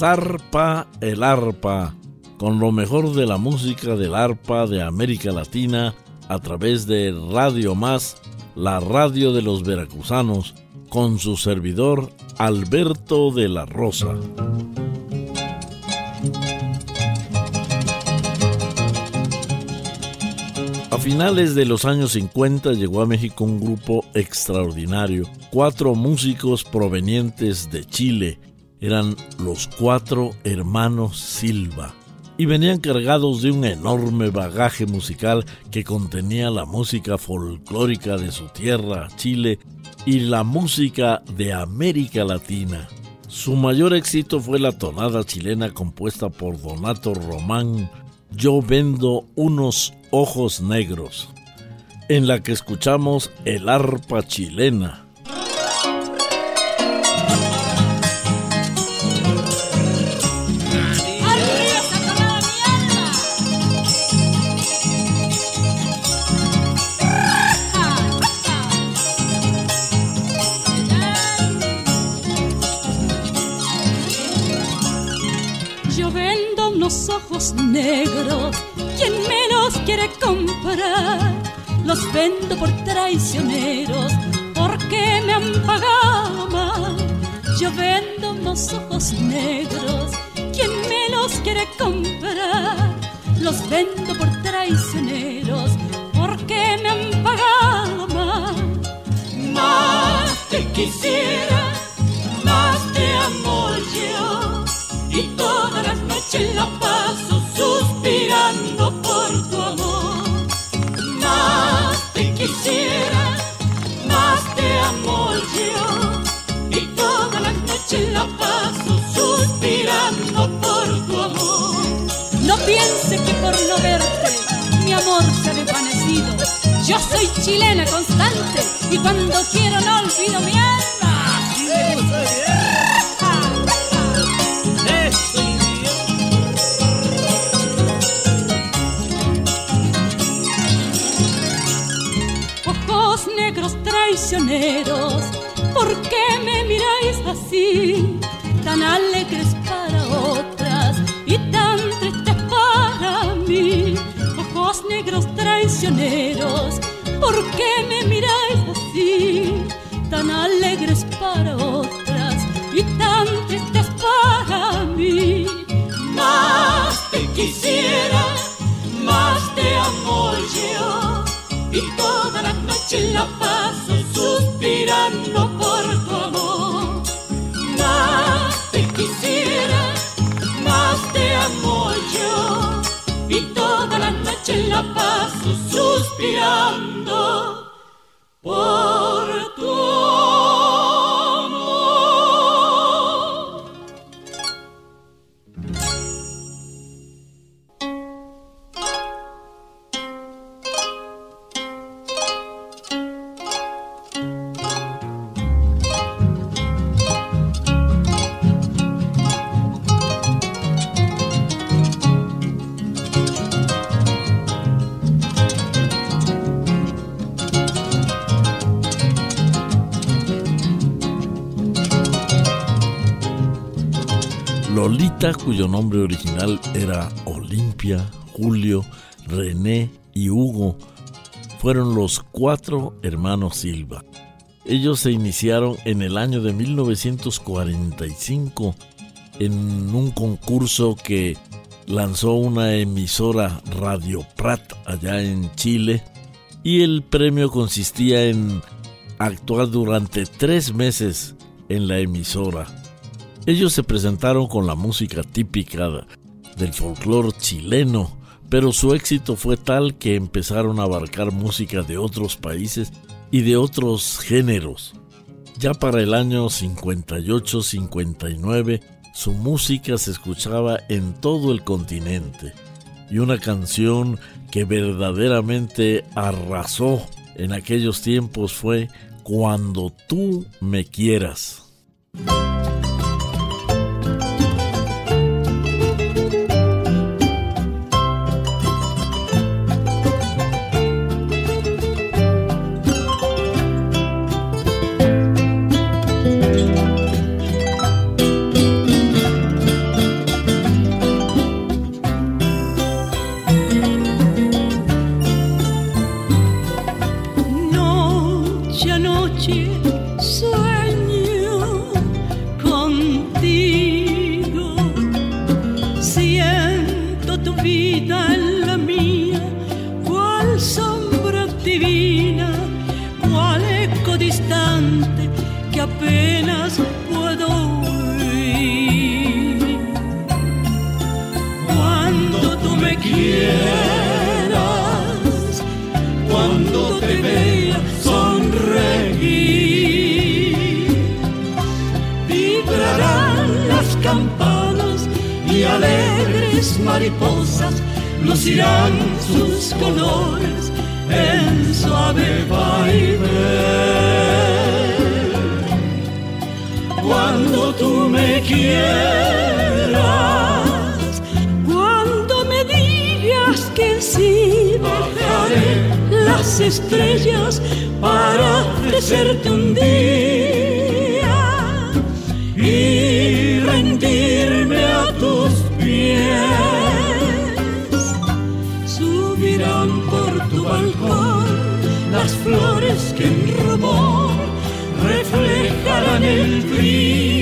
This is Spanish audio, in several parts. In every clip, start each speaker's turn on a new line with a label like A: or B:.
A: Zarpa el arpa, con lo mejor de la música del arpa de América Latina a través de Radio Más, la radio de los veracruzanos, con su servidor Alberto de la Rosa. A finales de los años 50 llegó a México un grupo extraordinario, cuatro músicos provenientes de Chile, eran los cuatro hermanos Silva y venían cargados de un enorme bagaje musical que contenía la música folclórica de su tierra, Chile, y la música de América Latina. Su mayor éxito fue la tonada chilena compuesta por Donato Román, Yo vendo unos ojos negros, en la que escuchamos el arpa chilena.
B: Negros, quien menos quiere comprar, los vendo por traicioneros, porque me han pagado mal. Yo vendo unos ojos negros, quien menos quiere comprar, los vendo por traicioneros, porque me han pagado mal. Más te quisiera, soy chilena constante y cuando quiero no olvido mi alma. ¿por qué me miráis así? Tan alegres para otras y tan tristes para mí. Ojos negros traicioneros, ¿por qué me miráis así? Tan alegres para otras y tan tristes para mí. Más te quisiera, más te amo yo y toda la noche la paso suspirando por tu amor. Más te quisiera, más te amo yo y toda la noche la paso suspirando
A: cuyo nombre original era Olimpia, Julio, René y Hugo, fueron los cuatro hermanos Silva. Ellos se iniciaron en el año de 1945 en un concurso que lanzó una emisora Radio Prat allá en Chile y el premio consistía en actuar durante tres meses en la emisora. Ellos se presentaron con la música típica del folclore chileno, pero su éxito fue tal que empezaron a abarcar música de otros países y de otros géneros. Ya para el año 58-59, su música se escuchaba en todo el continente y una canción que verdaderamente arrasó en aquellos tiempos fue Cuando tú me quieras.
C: Mariposas lucirán sus colores en suave baile. Cuando tú me quieras,
B: cuando me digas que sí,
C: bajaré
B: las estrellas para ofrecerte un día
C: que en rumor reflejarán el brillo,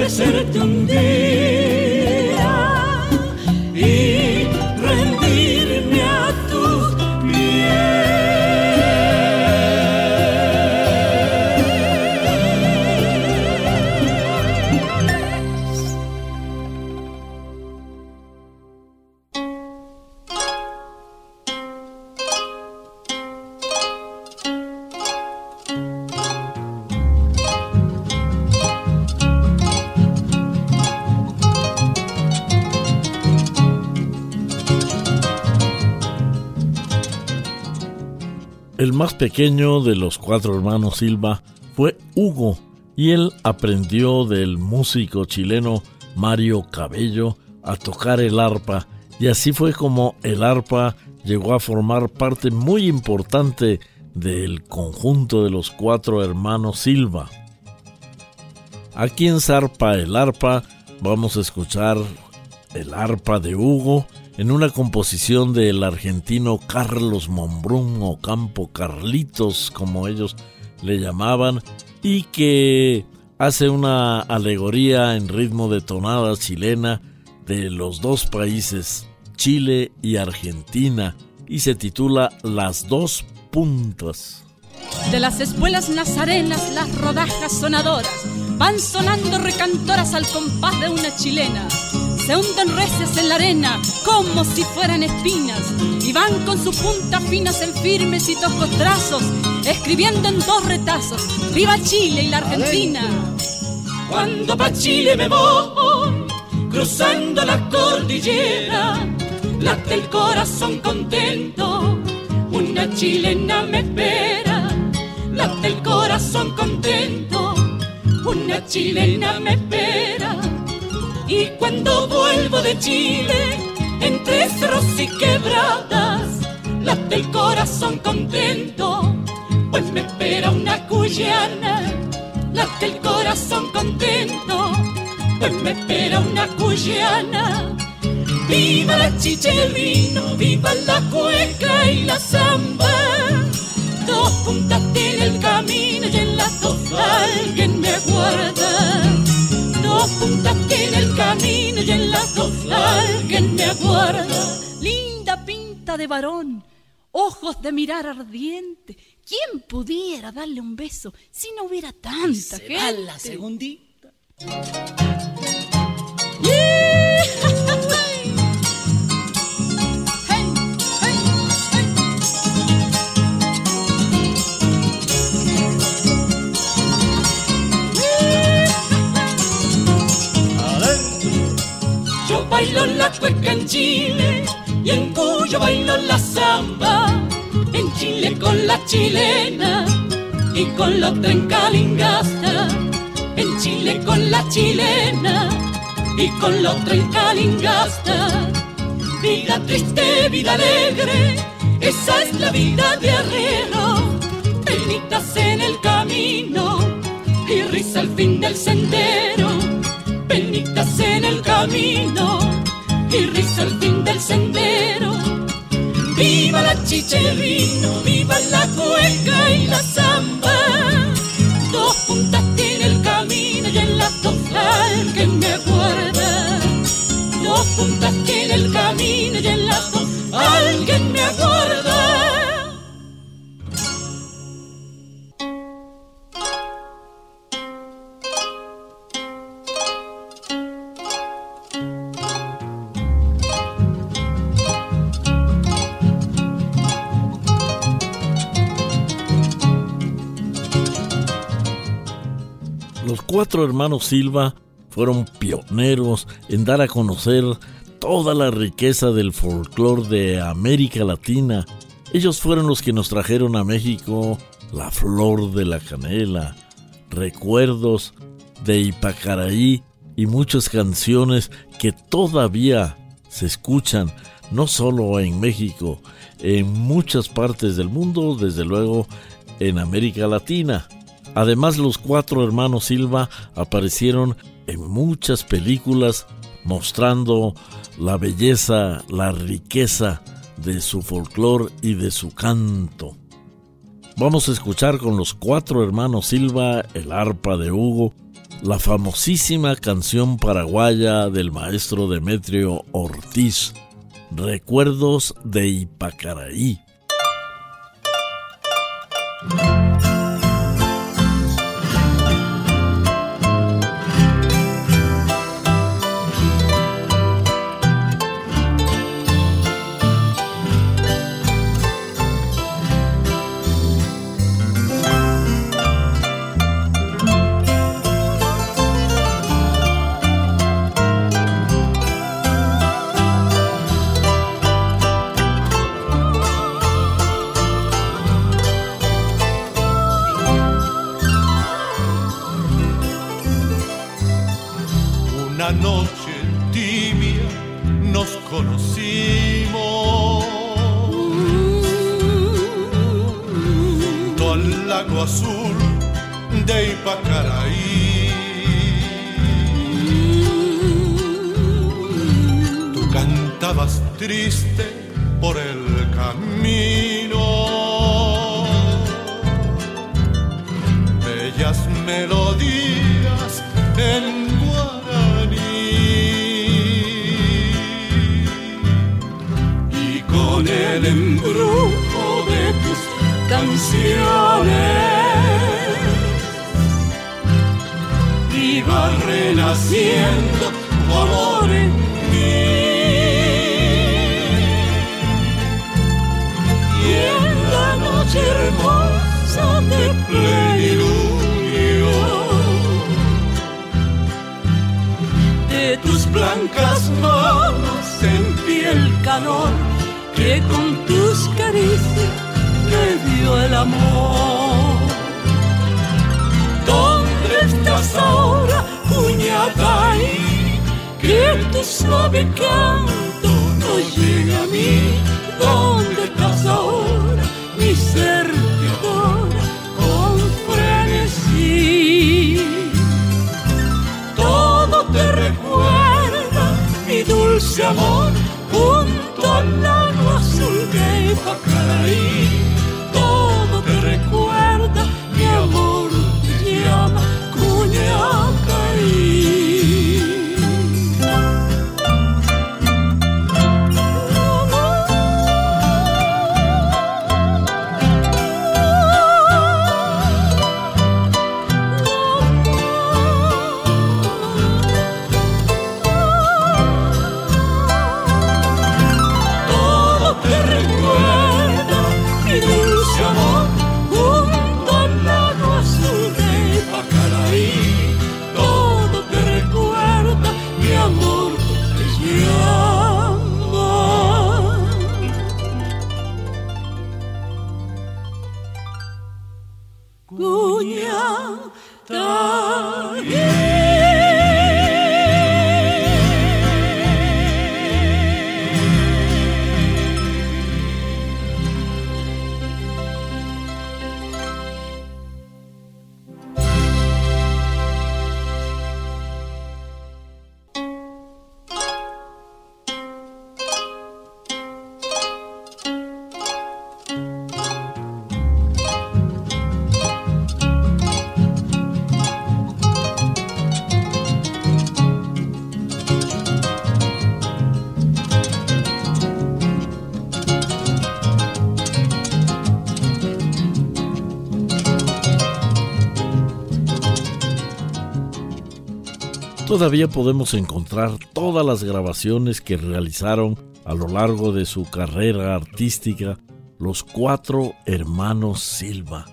C: ofrecerte un día
A: más pequeño de los cuatro hermanos Silva fue Hugo y él aprendió del músico chileno Mario Cabello a tocar el arpa y así fue como el arpa llegó a formar parte muy importante del conjunto de los cuatro hermanos Silva. Aquí en Zarpa el arpa vamos a escuchar el arpa de Hugo en una composición del argentino Carlos Monbrún o Campo Carlitos, como ellos le llamaban, y que hace una alegoría en ritmo de tonada chilena de los dos países, Chile y Argentina, y se titula Las dos puntas.
D: De las espuelas nazarenas las rodajas sonadoras van sonando recantoras al compás de una chilena. Se hunden recias en la arena como si fueran espinas y van con sus puntas finas en firmes y toscos trazos, escribiendo en dos retazos, ¡Viva Chile y la Argentina!
B: Cuando pa' Chile me voy, cruzando la cordillera, late el corazón contento, una chilena me espera, late el corazón contento, una chilena me espera. Y cuando vuelvo de Chile, entre cerros y quebradas, late el corazón contento, pues me espera una cuyana, late el corazón contento, pues me espera una cuyana. Viva la chicha y el vino, viva la cueca y la zamba. Dos puntas tiene el camino y en las dos alguien me puntas tiene el camino y en las dos alguien me aguarda.
D: Linda pinta de varón, ojos de mirar ardiente. ¿Quién pudiera darle un beso si no hubiera tanta gente?
E: la segundita.
B: Yo bailo la cueca en Chile y en Cuyo bailo la samba. En Chile con la chilena y con la otra en Chile con la chilena y con la otra en Calingasta. Vida triste, vida alegre, esa es la vida de arriero. Penitas en el camino y risa al fin del sendero. Vino, viva la cueca y la zamba. Dos puntas tiene el camino y en las dos alguien me aguarda. Dos puntas tiene el camino y en las dos alguien me aguarda.
A: Cuatro hermanos Silva fueron pioneros en dar a conocer toda la riqueza del folclore de América Latina. Ellos fueron los que nos trajeron a México la flor de la canela, recuerdos de Ipacaraí y muchas canciones que todavía se escuchan no solo en México, en muchas partes del mundo, desde luego en América Latina. Además, los cuatro hermanos Silva aparecieron en muchas películas mostrando la belleza, la riqueza de su folclore y de su canto. Vamos a escuchar con los cuatro hermanos Silva, el arpa de Hugo, la famosísima canción paraguaya del maestro Demetrio Ortiz, Recuerdos de Ipacaraí.
F: Al lago azul de Ipacaraí. Tú cantabas triste por el camino. Bellas melodías en guaraní.
B: Y con el embrujo canciones.
C: Viva renaciendo amor en mí. Y en la noche hermosa de plenilunio de tus blancas manos sentí el calor que con tus caricias me dio el amor. ¿Dónde estás ahora, ahí Que tu suave canto no llega a mí. ¿Dónde estás ahora, mi ser te adora con? Todo te recuerda, mi dulce amor, junto al lago azul de Pacaraí.
A: Todavía podemos encontrar todas las grabaciones que realizaron a lo largo de su carrera artística los cuatro hermanos Silva.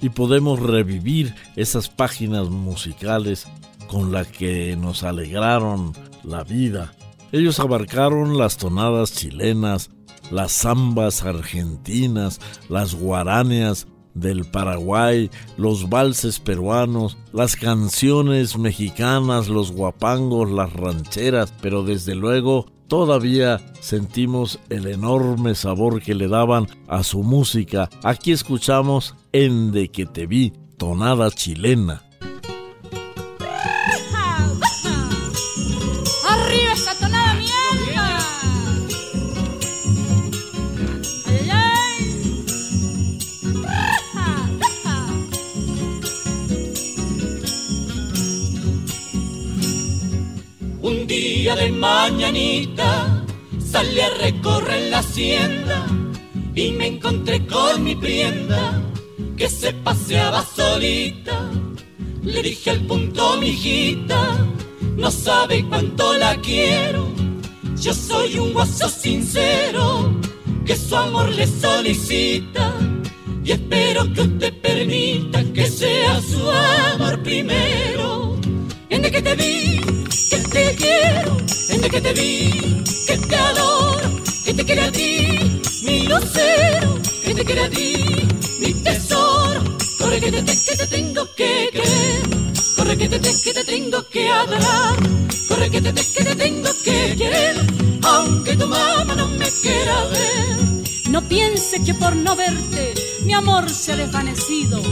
A: Y podemos revivir esas páginas musicales con las que nos alegraron la vida. Ellos abarcaron las tonadas chilenas, las zambas argentinas, las guaráneas, del Paraguay, los valses peruanos, las canciones mexicanas, los guapangos, las rancheras, pero desde luego todavía sentimos el enorme sabor que le daban a su música. Aquí escuchamos En de que te vi, tonada chilena.
C: De mañanita salí a recorrer la hacienda y me encontré con mi prienda que se paseaba solita. Le dije al punto, mi hijita, no sabe cuánto la quiero. Yo soy un guaso sincero que su amor le solicita y espero que usted permita que sea su amor primero. En de que te vi quiero, desde que te vi, que te adoro, que te quiere a ti, mi lucero, que te quiere a ti, mi tesoro, corre que te, que te tengo que querer, corre que te, que te tengo que adorar, corre que te, que te tengo que querer, aunque tu mamá no me quiera ver.
B: No piense que por no verte mi amor se ha desvanecido.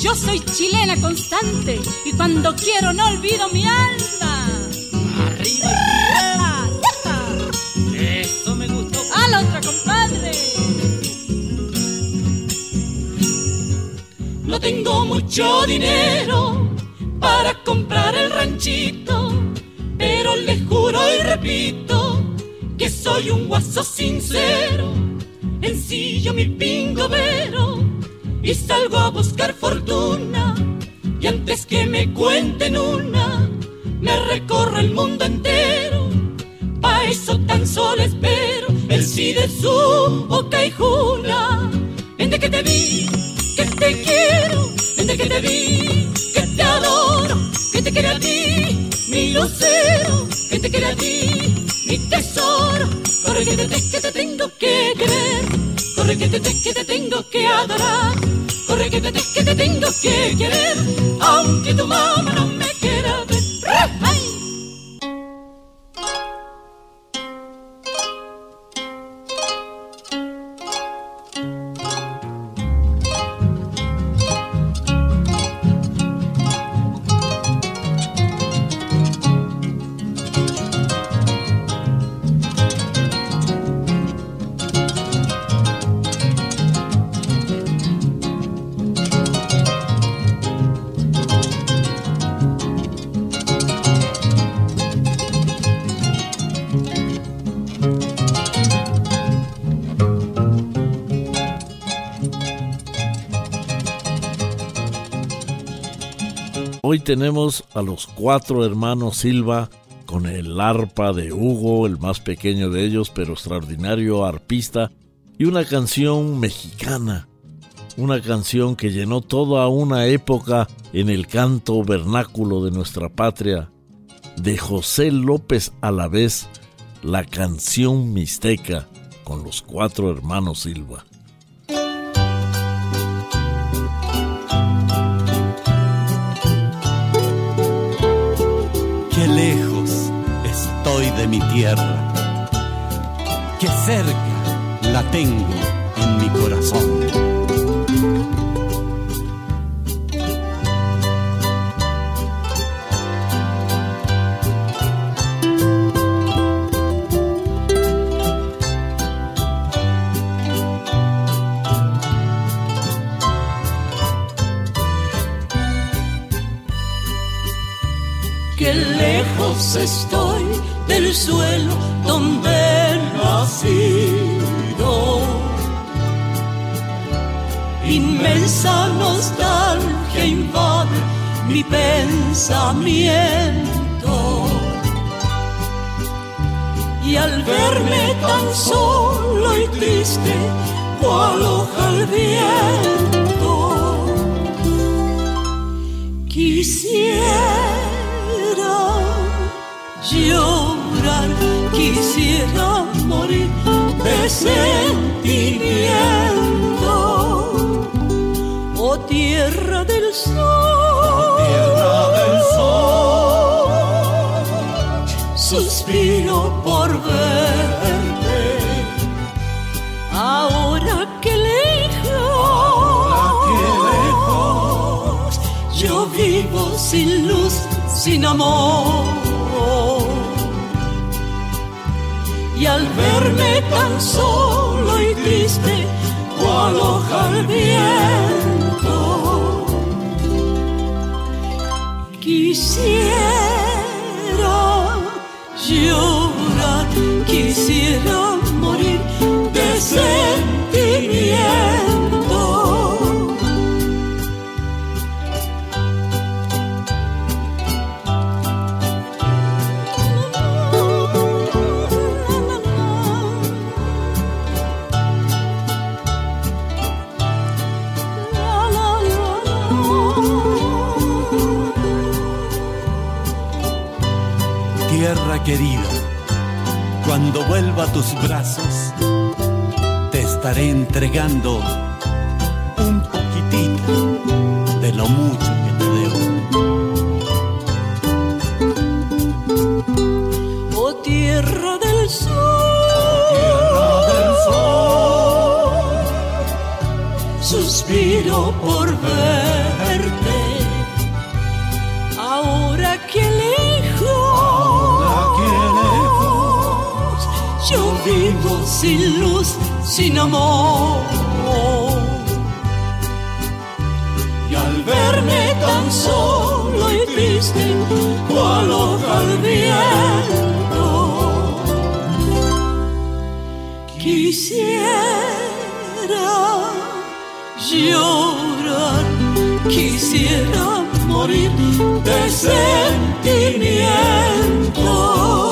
B: Yo soy chilena constante y cuando quiero no olvido mi alma.
C: Eso me gustó.
B: A la otra, compadre.
C: No tengo mucho dinero para comprar el ranchito, pero le juro y repito que soy un guaso sincero. Ensillo mi pingo vero y salgo a buscar fortuna. Y antes que me cuenten una, me recorre el mundo entero. Pa' eso tan solo espero el sí de su boca y juna. Vente que te vi, que te quiero, vente que te vi, que te adoro, que te quiere a ti, mi lucero, que te quiere a ti, mi tesoro. Corre que te, que te tengo que querer, corre que te, que te tengo que adorar, corre que te, que te tengo que querer, aunque tu mamá no me
A: Hoy tenemos a los cuatro hermanos Silva con el arpa de Hugo, el más pequeño de ellos, pero extraordinario arpista, y una canción mexicana, una canción que llenó toda una época en el canto vernáculo de nuestra patria, de José López Alavés, la canción mixteca con los cuatro hermanos Silva.
E: Tierra, que cerca la tengo en mi corazón.
C: estoy suelo donde he nacido. Inmensa nostalgia invade mi pensamiento. Y al verme tan solo y triste, cual hoja al viento, quisiera llorar, quisiera morir de sentimiento. Oh tierra del sol,
F: tierra del sol,
C: suspiro por verte. Ahora que lejos, yo vivo sin luz, sin amor y al verme tan solo y triste, cual hoja quisiera llorar, quisiera morir de sentimiento.
E: Querida, cuando vuelva a tus brazos, te estaré entregando un poquitito de lo mucho que te
C: debo. Oh tierra del sol,
F: tierra del sol,
C: suspiro por verte. Vivo sin luz, sin amor. Y al verme tan solo y triste, cual hoja al viento, quisiera llorar, quisiera morir de sentimiento.